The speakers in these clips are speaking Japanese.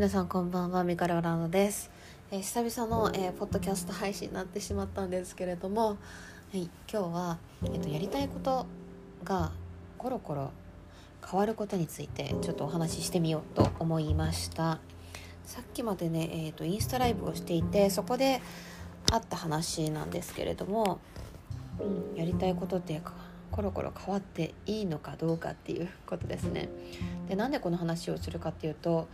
皆さんこんばんはミカルランドです、えー久々の、えーポッドキャスト配信になってしまったんですけれども、はい、今日は、えっとやりたいことがコロコロ変わることについてちょっとお話ししてみようと思いました。さっきまでね、えー、とインスタライブをしていてそこであった話なんですけれども、うん、やりたいことっていうかコロコロ変わっていいのかどうかっていうことですね。でなんでこの話をするかっていうと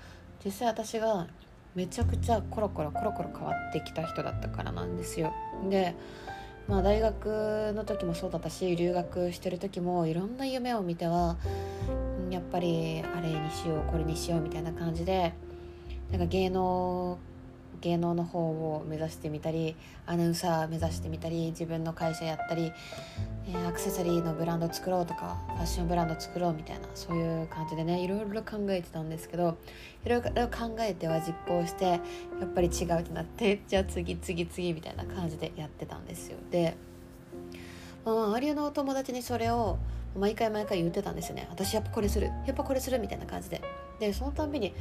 実際私がめちゃくちゃコロコロコロコロ変わってきた人だったからなんですよ。でまあ大学の時もそうだったし留学してる時もいろんな夢を見てはやっぱりあれにしようこれにしようみたいな感じでなんか芸能芸能の方を目指してみたりアナウンサー目指してみたり自分の会社やったり、えーアクセサリーのブランド作ろうとかファッションブランド作ろうみたいなそういう感じでねいろいろ考えてたんですけどいろいろ考えては実行してやっぱり違うってなって じゃあ次次次みたいな感じでやってたんですよ。で、まあ、周りのお友達にそれを毎回毎回言ってたんですよね。私やっぱこれするやっぱこれするみたいな感じで。でそのたびに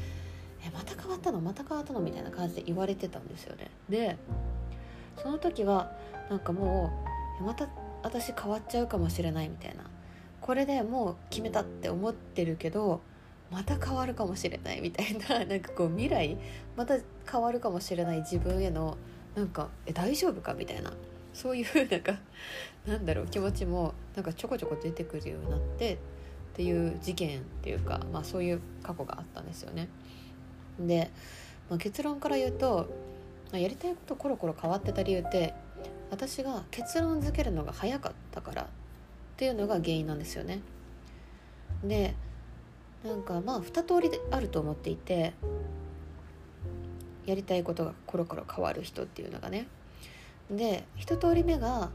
えまた変わったの？また変わったの？みたいな感じで言われてたんですよね。でその時はなんかもうまた私変わっちゃうかもしれないみたいな。これでもう決めたって思ってるけどまた変わるかもしれないみたいな。なんかこう未来また変わるかもしれない自分へのなんかえ大丈夫か？みたいな。そういうなんかなんだろう気持ちもなんかちょこちょこ出てくるようになってっていう事件っていうか、まあ、そういう過去があったんですよね。で、まあ、結論から言うとまあやりたいことコロコロ変わってた理由って私が結論付けるのが早かったからっていうのが原因なんですよね。でなんかまあ2通りであると思っていてやりたいことがコロコロ変わる人っていうのがね。で一通り目が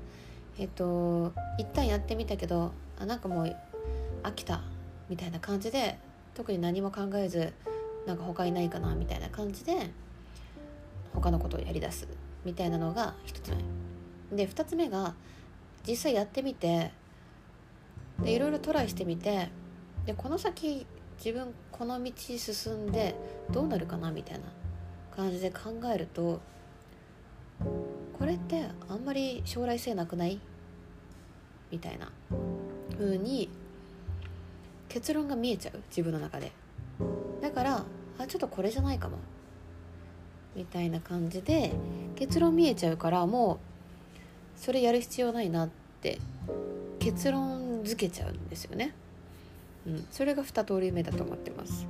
えっと一旦やってみたけどあなんかもう飽きたみたいな感じで特に何も考えずなんか他にないかなみたいな感じで他のことをやりだすみたいなのが一つ目。で二つ目が実際やってみてでいろいろトライしてみてでこの先自分この道進んでどうなるかなみたいな感じで考えるとこれってあんまり将来性なくない？みたいな風に結論が見えちゃう。自分の中で。だからあちょっとこれじゃないかも。みたいな感じで結論見えちゃうからもうそれやる必要ないなって結論付けちゃうんですよね、うん、それが2通り目だと思ってます。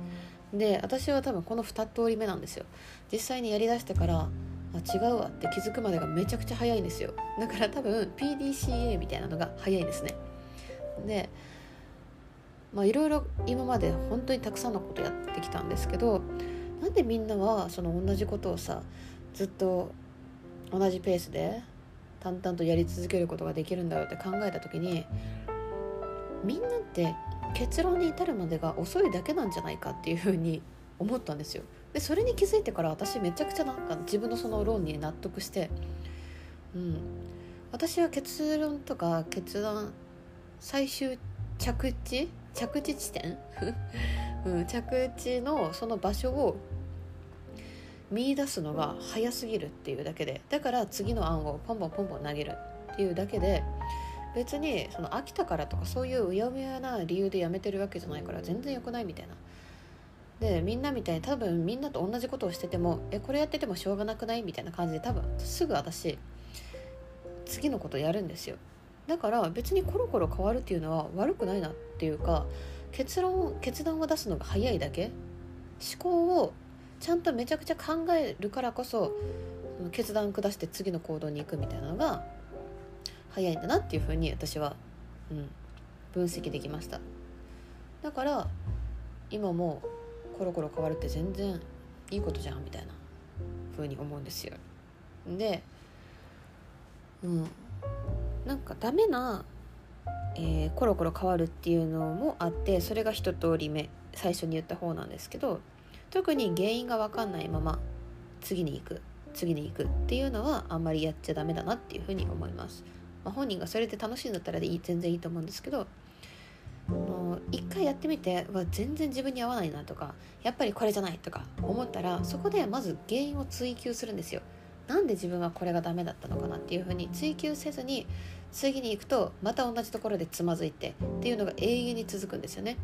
で私は多分この2通り目なんですよ。実際にやりだしてからあ違うわって気づくまでがめちゃくちゃ早いんですよ。だから多分 PDCA みたいなのが早いんですね。でまあいろいろ今まで本当にたくさんのことやってきたんですけどなんでみんなはその同じことをさずっと同じペースで淡々とやり続けることができるんだろうって考えた時にみんなって結論に至るまでが遅いだけなんじゃないかっていうふうに思ったんですよ。でそれに気づいてから私めちゃくちゃなんか自分のその論に納得してうん。私は結論とか決断最終着地着地地点、うん、着地のその場所を見出すのが早すぎるっていうだけでだから次の案をポンポンポンポン投げるっていうだけで別にその飽きたからとかそういううやむやな理由でやめてるわけじゃないから全然良くないみたいな。でみんなみたいに多分みんなと同じことをしててもえこれやっててもしょうがなくないみたいな感じで多分すぐ私次のことやるんですよだから別にコロコロ変わるっていうのは悪くないなっていうか結論決断を出すのが早いだけ。思考をちゃんとめちゃくちゃ考えるからこそ決断下して次の行動に行くみたいなのが早いんだなっていうふうに私は、うん、分析できました。だから今もコロコロ変わるって全然いいことじゃんみたいな風に思うんですよ。でうんなんかダメな、えーコロコロ変わるっていうのもあってそれが一通り目最初に言った方なんですけど特に原因が分かんないまま次に行く次に行くっていうのはあんまりやっちゃダメだなっていうふうに思います、まあ、本人がそれで楽しいんだったらいい全然いいと思うんですけど、まの一回やってみてわ全然自分に合わないなとかやっぱりこれじゃないとか思ったらそこでまず原因を追求するんですよ。なんで自分はこれがダメだったのかなっていうふうに追求せずに次に行くとまた同じところでつまずいてっていうのが永遠に続くんですよね。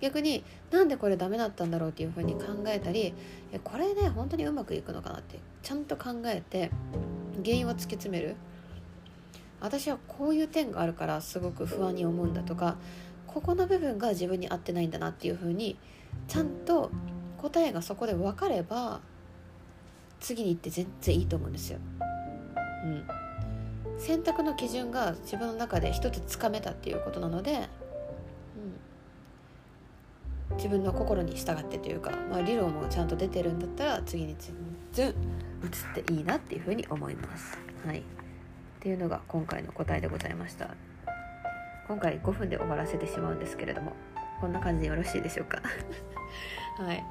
逆になんでこれダメだったんだろうっていうふうに考えたりこれで本当にうまくいくのかなってちゃんと考えて原因を突き詰める。私はこういう点があるからすごく不安に思うんだとかここの部分が自分に合ってないんだなっていうふうにちゃんと答えがそこで分かれば次に行って全然いいと思うんですよ。うん、選択の基準が自分の中で一つつかめたっていうことなので、うん、自分の心に従ってというか、まあ、理論もちゃんと出てるんだったら次に全然移っていいなっていうふうに思います。はい。っていうのが今回の答えでございました。今回5分で終わらせてしまうんですけれどもこんな感じでよろしいでしょうか？はい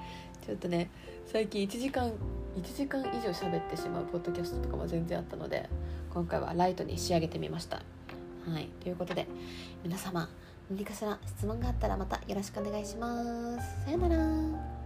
ちょっとね最近1時間1時間以上喋ってしまうポッドキャストとかも全然あったので今回はライトに仕上げてみました。はい。ということで皆様何かしら質問があったらまたよろしくお願いします。さよなら。